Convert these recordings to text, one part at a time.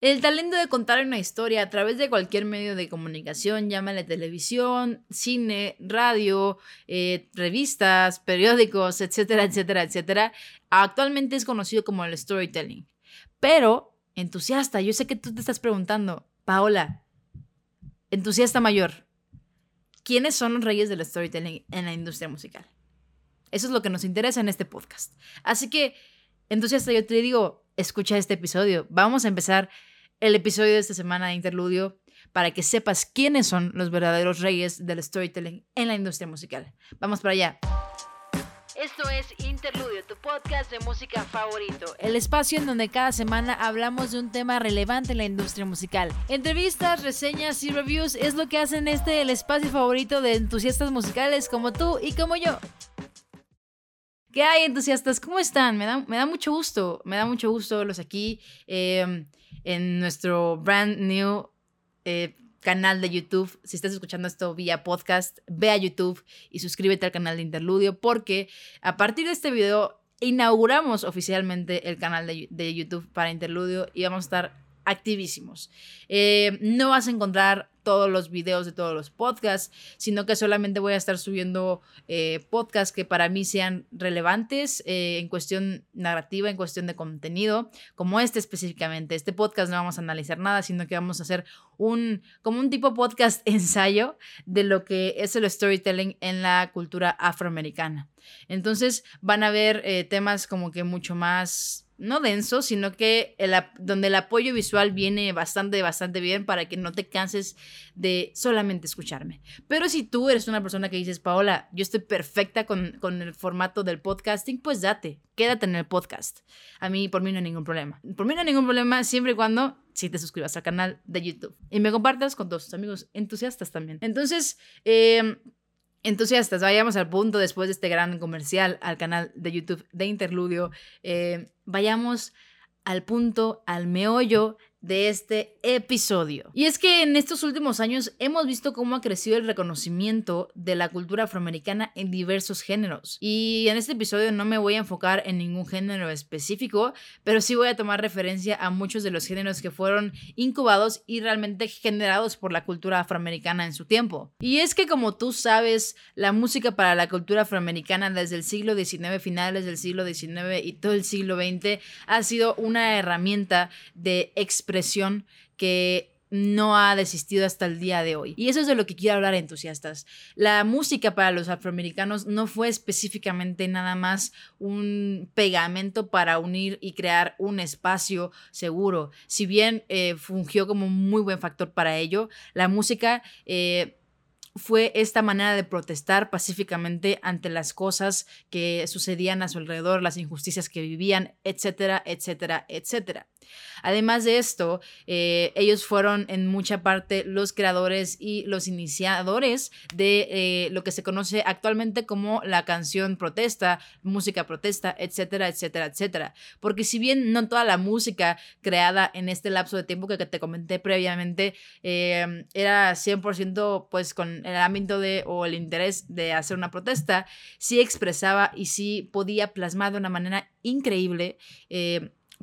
El talento de contar una historia a través de cualquier medio de comunicación, llámale televisión, cine, radio, eh, revistas, periódicos, etcétera, etcétera, etcétera, actualmente es conocido como el storytelling. Pero, entusiasta, yo sé que tú te estás preguntando, Paola, entusiasta mayor, ¿quiénes son los reyes del storytelling en la industria musical? Eso es lo que nos interesa en este podcast. Así que, entusiasta, yo te digo, escucha este episodio. Vamos a empezar el episodio de esta semana de Interludio para que sepas quiénes son los verdaderos reyes del storytelling en la industria musical. Vamos para allá. Esto es Interludio, tu podcast de música favorito. El espacio en donde cada semana hablamos de un tema relevante en la industria musical. Entrevistas, reseñas y reviews es lo que hacen este el espacio favorito de entusiastas musicales como tú y como yo. ¿Qué hay, entusiastas? ¿Cómo están? Me da, me da mucho gusto, me da mucho gusto verlos aquí. Eh, en nuestro brand new eh, canal de YouTube. Si estás escuchando esto vía podcast, ve a YouTube y suscríbete al canal de Interludio porque a partir de este video inauguramos oficialmente el canal de, de YouTube para Interludio y vamos a estar activísimos. Eh, no vas a encontrar todos los videos de todos los podcasts, sino que solamente voy a estar subiendo eh, podcasts que para mí sean relevantes eh, en cuestión narrativa, en cuestión de contenido, como este específicamente. Este podcast no vamos a analizar nada, sino que vamos a hacer un, como un tipo podcast ensayo de lo que es el storytelling en la cultura afroamericana. Entonces van a ver temas como que mucho más no denso, sino que el, donde el apoyo visual viene bastante, bastante bien para que no te canses de solamente escucharme. Pero si tú eres una persona que dices, Paola, yo estoy perfecta con, con el formato del podcasting, pues date, quédate en el podcast. A mí, por mí no hay ningún problema. Por mí no hay ningún problema siempre y cuando si te suscribas al canal de YouTube y me compartas con todos tus amigos entusiastas también. Entonces, eh, entusiastas, vayamos al punto después de este gran comercial al canal de YouTube de Interludio. Eh, vayamos al punto, al meollo de este episodio. Y es que en estos últimos años hemos visto cómo ha crecido el reconocimiento de la cultura afroamericana en diversos géneros. Y en este episodio no me voy a enfocar en ningún género específico, pero sí voy a tomar referencia a muchos de los géneros que fueron incubados y realmente generados por la cultura afroamericana en su tiempo. Y es que como tú sabes, la música para la cultura afroamericana desde el siglo XIX, finales del siglo XIX y todo el siglo XX ha sido una herramienta de expresión expresión que no ha desistido hasta el día de hoy. Y eso es de lo que quiero hablar, entusiastas. La música para los afroamericanos no fue específicamente nada más un pegamento para unir y crear un espacio seguro. Si bien eh, fungió como un muy buen factor para ello, la música... Eh, fue esta manera de protestar pacíficamente ante las cosas que sucedían a su alrededor, las injusticias que vivían, etcétera, etcétera, etcétera. Además de esto, eh, ellos fueron en mucha parte los creadores y los iniciadores de eh, lo que se conoce actualmente como la canción protesta, música protesta, etcétera, etcétera, etcétera. Porque si bien no toda la música creada en este lapso de tiempo que te comenté previamente eh, era 100% pues con el ámbito de o el interés de hacer una protesta, sí expresaba y sí podía plasmar de una manera increíble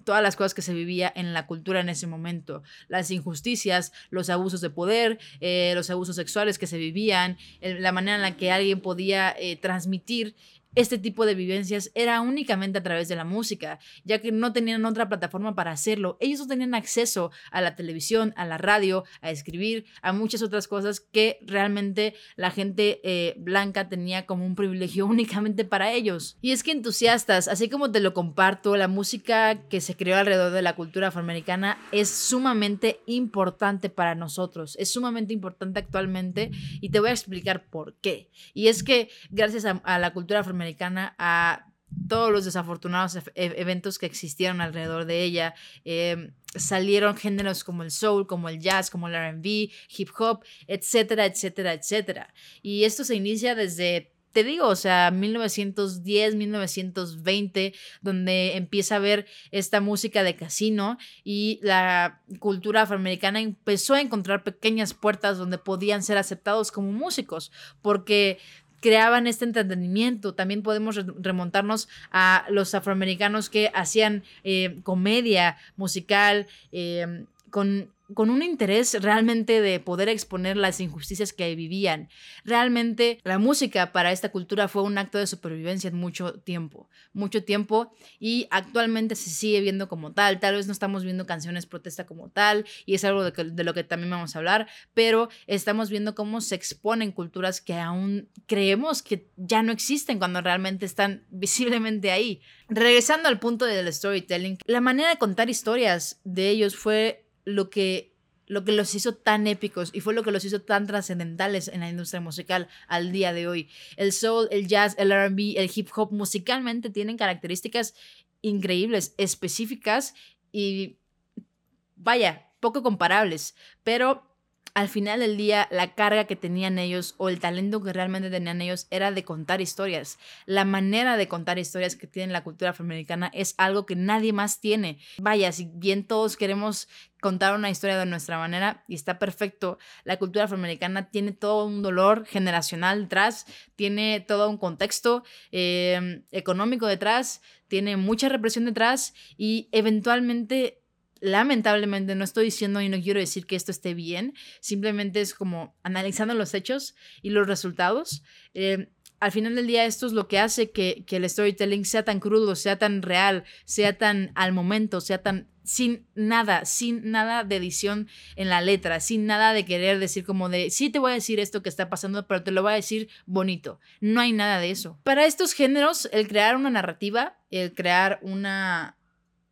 todas las cosas que se vivía en la cultura en ese momento, las injusticias, los abusos de poder, eh, los abusos sexuales que se vivían, la manera en la que alguien podía eh, transmitir este tipo de vivencias era únicamente a través de la música, ya que no tenían otra plataforma para hacerlo. Ellos no tenían acceso a la televisión, a la radio, a escribir, a muchas otras cosas que realmente la gente eh, blanca tenía como un privilegio únicamente para ellos. Y es que entusiastas, así como te lo comparto, la música que se creó alrededor de la cultura afroamericana es sumamente importante para nosotros, es sumamente importante actualmente y te voy a explicar por qué. Y es que gracias a, a la cultura afroamericana, a todos los desafortunados e-, eventos que existieron alrededor de ella. Em, salieron géneros como el soul, como el jazz, como el RB, hip hop, etcétera, etcétera, etcétera. Y esto se inicia desde te digo, o sea, 1910, 1920, donde empieza a ver esta música de casino y la cultura afroamericana empezó a encontrar pequeñas puertas donde podían ser aceptados como músicos, porque creaban este entretenimiento. También podemos remontarnos a los afroamericanos que hacían eh, comedia musical. Em, con con un interés realmente de poder exponer las injusticias que vivían. Realmente la música para esta cultura fue un acto de supervivencia en mucho tiempo, mucho tiempo y actualmente se sigue viendo como tal. Tal vez no estamos viendo canciones protesta como tal y es algo de, lo que también vamos a hablar, pero estamos viendo cómo se exponen culturas que aún creemos que ya no existen cuando realmente están visiblemente ahí. Regresando al punto del storytelling, la manera de contar historias de ellos fue lo que, lo que los hizo tan épicos y fue lo que los hizo tan trascendentales en la industria musical al día de hoy. El soul, el jazz, el RB, el hip hop musicalmente tienen características increíbles, específicas y vaya, poco comparables, pero al final del día la carga que tenían ellos o el talento que realmente tenían ellos era de contar historias. La manera de contar historias que tiene la cultura afroamericana es algo que nadie más tiene. Vaya, si bien todos queremos contar una historia de nuestra manera y está perfecto, la cultura afroamericana tiene todo un dolor generacional detrás, tiene todo un contexto em, económico detrás, tiene mucha represión detrás y eventualmente lamentablemente no estoy diciendo y no quiero decir que esto esté bien, simplemente es como analizando los hechos y los resultados. Eh, al final del día esto es lo que hace que, que, el storytelling sea tan crudo, sea tan real, sea tan al momento, sea tan sin nada, sin nada de edición en la letra, sin nada de querer decir como de, sí te voy a decir esto que está pasando, pero te lo voy a decir bonito. No hay nada de eso. Para estos géneros, el crear una narrativa, el crear una,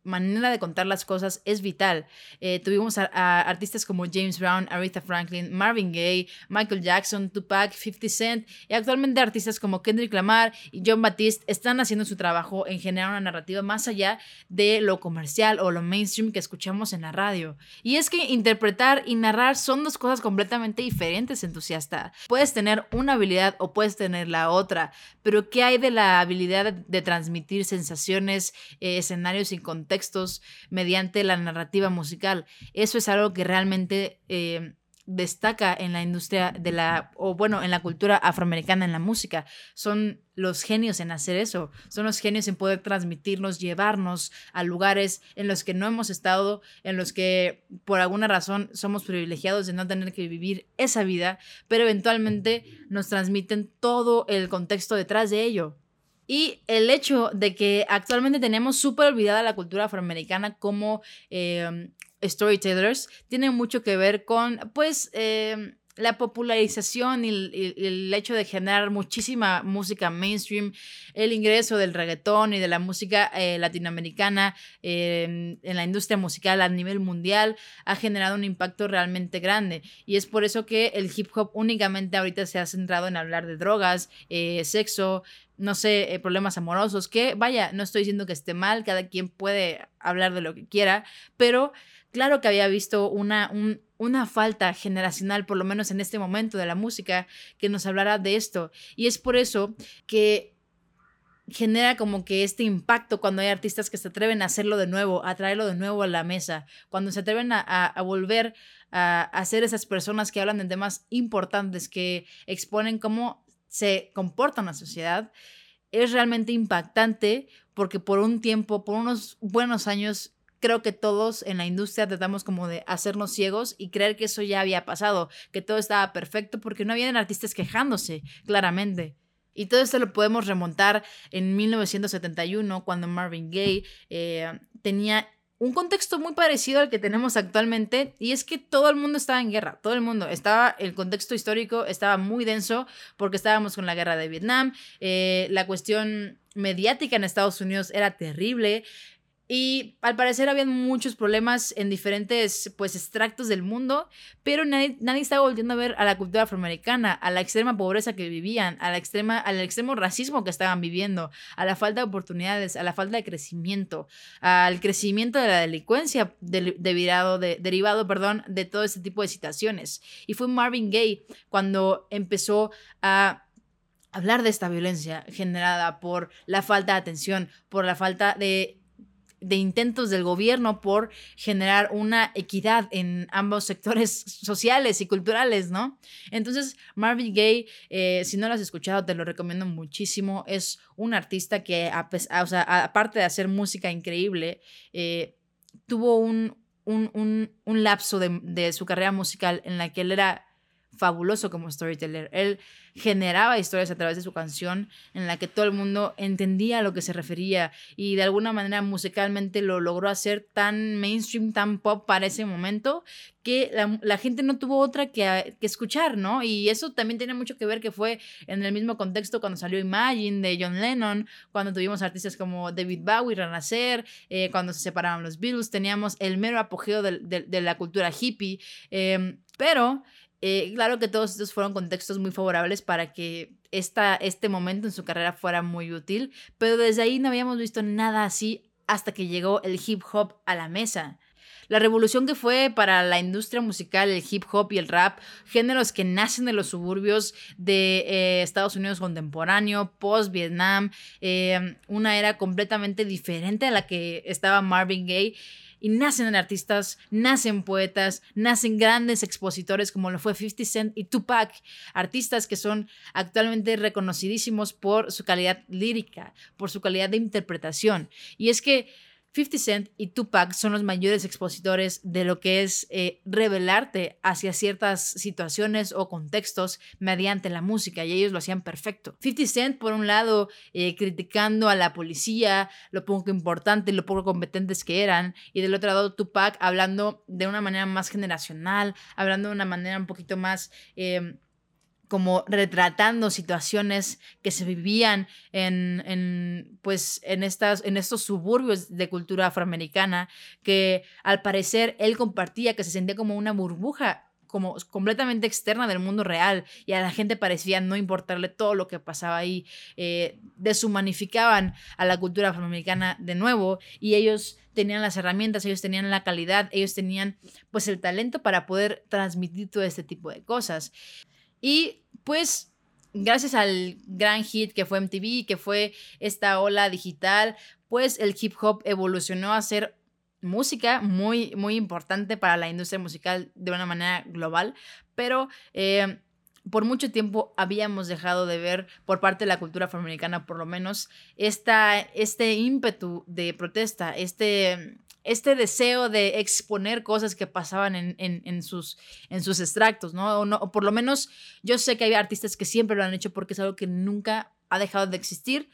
manera de contar las cosas es vital. Eh, tuvimos a, artistas como James Brown, Aretha Franklin, Marvin Gaye, Michael Jackson, Tupac, 50 Cent y actualmente artistas como Kendrick Lamar y John Batiste están haciendo su trabajo en generar una narrativa más allá de lo comercial o lo mainstream que escuchamos en la radio. Y es que interpretar y narrar son dos cosas completamente diferentes, entusiasta. Puedes tener una habilidad o puedes tener la otra, pero ¿qué hay de la habilidad de, transmitir sensaciones, eh, escenarios y contexto? Textos mediante la narrativa musical. Eso es algo que realmente eh, destaca en la industria de la, o bueno, en la cultura afroamericana, en la música. Son los genios en hacer eso, son los genios en poder transmitirnos, llevarnos a lugares en los que no hemos estado, en los que por alguna razón somos privilegiados de no tener que vivir esa vida, pero eventualmente nos transmiten todo el contexto detrás de ello. Y el hecho de que actualmente tenemos súper olvidada la cultura afroamericana como eh, storytellers tiene mucho que ver con, pues, eh, la popularización y el, hecho de generar muchísima música mainstream, el ingreso del reggaetón y de la música eh, latinoamericana en la industria musical a nivel mundial ha generado un impacto realmente grande. Y es por eso que el hip hop únicamente ahorita se ha centrado en hablar de drogas, sexo, no sé, eh, problemas amorosos, que vaya, no estoy diciendo que esté mal, cada quien puede hablar de lo que quiera, pero claro que había visto una, una falta generacional, por lo menos en este momento de la música, que nos hablara de esto. Y es por eso que genera como que este impacto cuando hay artistas que se atreven a hacerlo de nuevo, a traerlo de nuevo a la mesa, cuando se atreven a, a, volver a, a ser esas personas que hablan de temas importantes, que exponen cómo se comporta en la sociedad, es realmente impactante porque por un tiempo, por unos buenos años, creo que todos en la industria tratamos como de hacernos ciegos y creer que eso ya había pasado, que todo estaba perfecto porque no habían artistas quejándose, claramente. Y todo esto lo podemos remontar en 1971, cuando Marvin Gaye eh, tenía un contexto muy parecido al que tenemos actualmente y es que todo el mundo estaba en guerra, todo el mundo. Estaba, el contexto histórico estaba muy denso porque estábamos con la guerra de Vietnam, eh, la cuestión mediática en Estados Unidos era terrible, y al parecer habían muchos problemas en diferentes pues extractos del mundo, pero nadie, nadie estaba volviendo a ver a la cultura afroamericana, a la extrema pobreza que vivían, a la extrema, al extremo racismo que estaban viviendo, a la falta de oportunidades, a la falta de crecimiento, al crecimiento de la delincuencia derivado, de, derivado perdón, de todo ese tipo de situaciones. Y fue Marvin Gaye cuando empezó a hablar de esta violencia generada por la falta de atención, por la falta de de intentos del gobierno por generar una equidad en ambos sectores sociales y culturales, ¿no? Entonces, Marvin Gaye, eh, si no lo has escuchado, te lo recomiendo muchísimo. Es un artista que, aparte de hacer música increíble, eh, tuvo un, un, un, un lapso de, de su carrera musical en la que él era fabuloso como storyteller. Él generaba historias a través de su canción en la que todo el mundo entendía a lo que se refería y de alguna manera musicalmente lo logró hacer tan mainstream, tan pop para ese momento que la, gente no tuvo otra que, que, escuchar, ¿no? Y eso también tiene mucho que ver que fue en el mismo contexto cuando salió Imagine de John Lennon, cuando tuvimos artistas como David Bowie, Renacer, eh, cuando se separaban los Beatles, teníamos el mero apogeo de, de, la cultura hippie, eh, pero eh, claro que todos estos fueron contextos muy favorables para que esta, este momento en su carrera fuera muy útil, pero desde ahí no habíamos visto nada así hasta que llegó el hip hop a la mesa. La revolución que fue para la industria musical, el hip hop y el rap, géneros que nacen de los suburbios de eh, Estados Unidos contemporáneo, post-Vietnam, eh, una era completamente diferente a la que estaba Marvin Gaye y nacen artistas, nacen poetas, nacen grandes expositores como lo fue 50 Cent y Tupac, artistas que son actualmente reconocidísimos por su calidad lírica, por su calidad de interpretación. Y es que 50 Cent y Tupac son los mayores expositores de lo que es eh, revelarte hacia ciertas situaciones o contextos mediante la música y ellos lo hacían perfecto. 50 Cent, por un lado, eh, criticando a la policía, lo poco importante y lo poco competentes que eran, y del otro lado Tupac hablando de una manera más generacional, hablando de una manera un poquito más... Eh, como retratando situaciones que se vivían en, en, pues, en, estas, en estos suburbios de cultura afroamericana, que al parecer él compartía, que se sentía como una burbuja como completamente externa del mundo real y a la gente parecía no importarle todo lo que pasaba ahí, eh, deshumanificaban a la cultura afroamericana de nuevo y ellos tenían las herramientas, ellos tenían la calidad, ellos tenían pues el talento para poder transmitir todo este tipo de cosas. Y pues gracias al gran hit que fue MTV, que fue esta ola digital, pues el hip hop evolucionó a ser música muy, muy importante para la industria musical de una manera global, pero eh, por mucho tiempo habíamos dejado de ver por parte de la cultura afroamericana, por lo menos, esta, este ímpetu de protesta, este, este deseo de exponer cosas que pasaban en, sus, en sus extractos, ¿no? O, por lo menos yo sé que hay artistas que siempre lo han hecho porque es algo que nunca ha dejado de existir,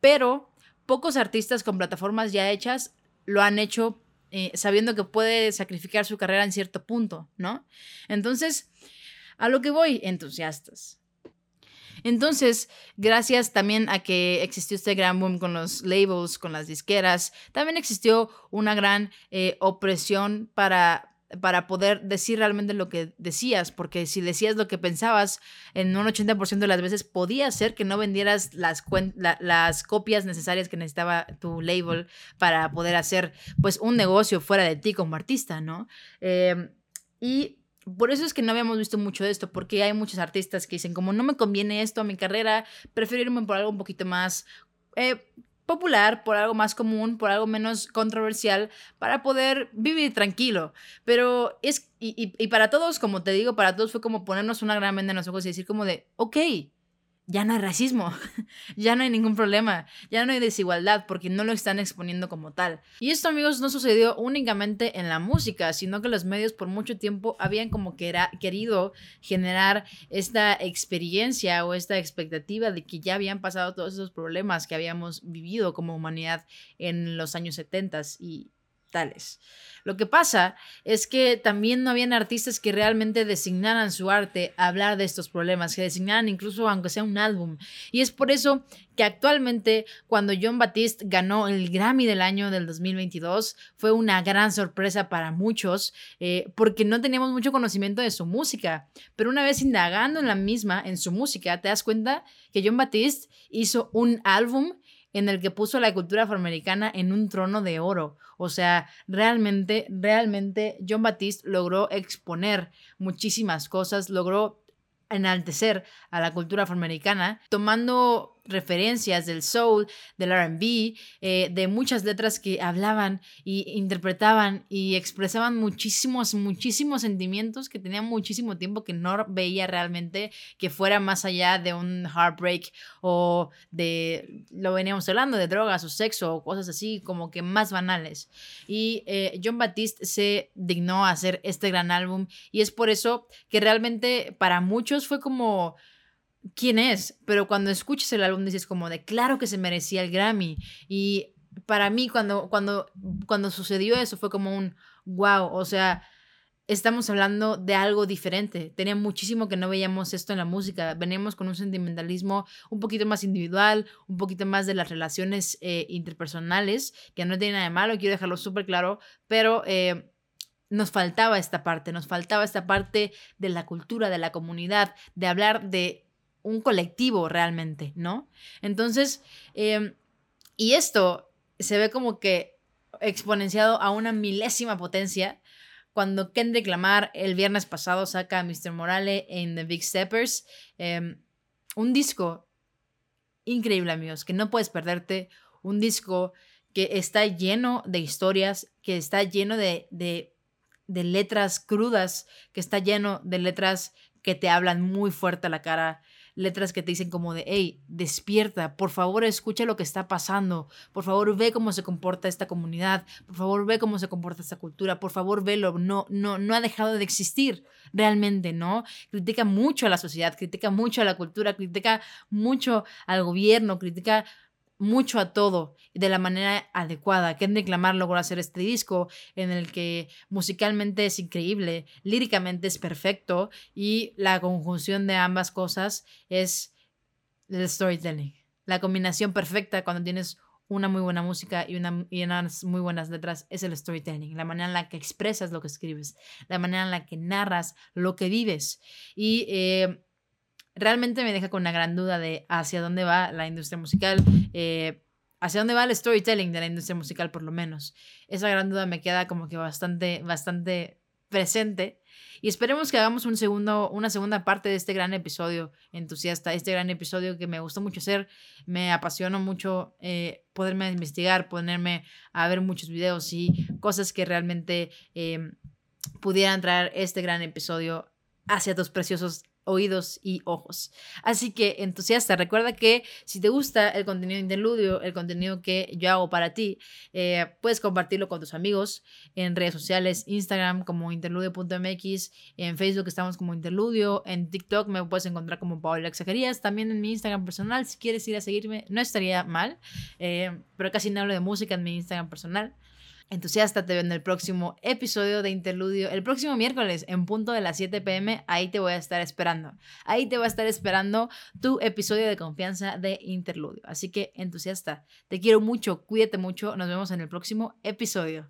pero pocos artistas con plataformas ya hechas lo han hecho eh, sabiendo que puede sacrificar su carrera en cierto punto, ¿no? Entonces, a lo que voy, entusiastas. Entonces, gracias también a que existió este gran boom con los labels, con las disqueras, también existió una gran eh, opresión para para poder decir realmente lo que decías, porque si decías lo que pensabas, en un 80% de las veces podía ser que no vendieras las, copias necesarias que necesitaba tu label para poder hacer pues un negocio fuera de ti como artista, ¿no? Eh, y por eso es que no habíamos visto mucho de esto, porque hay muchos artistas que dicen, como no me conviene esto a mi carrera, prefiero irme por algo un poquito más eh, popular, por algo más común, por algo menos controversial, para poder vivir tranquilo. Pero es, y, y para todos, como te digo, para todos fue como ponernos una gran venda en los ojos y decir como de, ok, ya no hay racismo, ya no hay ningún problema, ya no hay desigualdad porque no lo están exponiendo como tal. Y esto amigos no sucedió únicamente en la música, sino que los medios por mucho tiempo habían como que querido generar esta experiencia o esta expectativa de que ya habían pasado todos esos problemas que habíamos vivido como humanidad en los años 70 y Lo que pasa es que también no habían artistas que realmente designaran su arte a hablar de estos problemas, que designaran incluso aunque sea un álbum. Y es por eso que actualmente cuando John Batiste ganó el Grammy del año del 2022 fue una gran sorpresa para muchos eh, porque no teníamos mucho conocimiento de su música. Pero una vez indagando en la misma, en su música, te das cuenta que John Batiste hizo un álbum en el que puso la cultura afroamericana en un trono de oro. O sea, realmente, realmente John Batiste logró exponer muchísimas cosas, logró enaltecer a la cultura afroamericana, tomando referencias del soul, del RB, eh, de muchas letras que hablaban y interpretaban y expresaban muchísimos, muchísimos sentimientos que tenía muchísimo tiempo que no veía realmente que fuera más allá de un heartbreak o de, lo veníamos hablando, de drogas o sexo o cosas así como que más banales. Y eh, John Batiste se dignó a hacer este gran álbum y es por eso que realmente para muchos fue como quién es, pero cuando escuchas el álbum dices como de claro que se merecía el Grammy y para mí cuando cuando cuando sucedió eso fue como un wow, o sea, estamos hablando de algo diferente. Tenía muchísimo que no veíamos esto en la música. Veníamos con un sentimentalismo un poquito más individual, un poquito más de las relaciones eh, interpersonales, que no tiene nada de malo, quiero dejarlo súper claro, pero eh, nos faltaba esta parte, nos faltaba esta parte de la cultura, de la comunidad, de hablar de un colectivo realmente, ¿no? Entonces, em, y esto se ve como que exponenciado a una milésima potencia cuando Kendrick Lamar el viernes pasado saca a Mr. Morale en The Big Steppers, em, un disco increíble, amigos, que no puedes perderte, un disco que está lleno de historias, que está lleno de, de, de letras crudas, que está lleno de letras que te hablan muy fuerte a la cara, letras que te dicen como de, hey, despierta, por favor escucha lo que está pasando, por favor ve cómo se comporta esta comunidad, por favor ve cómo se comporta esta cultura, por favor velo, no, no, no ha dejado de existir realmente, ¿no? Critica mucho a la sociedad, critica mucho a la cultura, critica mucho al gobierno, critica mucho a todo de la manera adecuada. Kendrick Lamar logró hacer este disco en el que musicalmente es increíble, líricamente es perfecto y la conjunción de ambas cosas es el storytelling. La combinación perfecta cuando tienes una muy buena música y, una, y unas muy buenas letras es el storytelling, la manera en la que expresas lo que escribes, la manera en la que narras lo que vives. Y eh, realmente me deja con una gran duda de hacia dónde va la industria musical, eh, hacia dónde va el storytelling de la industria musical por lo menos. Esa gran duda me queda como que bastante, bastante presente. Y esperemos que hagamos un segundo, una segunda parte de este gran episodio entusiasta, este gran episodio que me gustó mucho hacer, me apasionó mucho eh, poderme investigar, ponerme a ver muchos videos y cosas que realmente eh, pudieran traer este gran episodio hacia tus preciosos oídos y ojos. Así que entusiasta, recuerda que si te gusta el contenido interludio, el contenido que yo hago para ti, eh, puedes compartirlo con tus amigos en redes sociales, Instagram como interludio.mx, en Facebook estamos como interludio, en TikTok me puedes encontrar como Paola Exagerías, también en mi Instagram personal, si quieres ir a seguirme, no estaría mal, eh, pero casi no hablo de música en mi Instagram personal. Entusiasta, te veo en el próximo episodio de Interludio, el próximo miércoles en punto de las 7 pm. Ahí te voy a estar esperando. Ahí te voy a estar esperando tu episodio de confianza de Interludio. Así que, entusiasta, te quiero mucho, cuídate mucho. Nos vemos en el próximo episodio.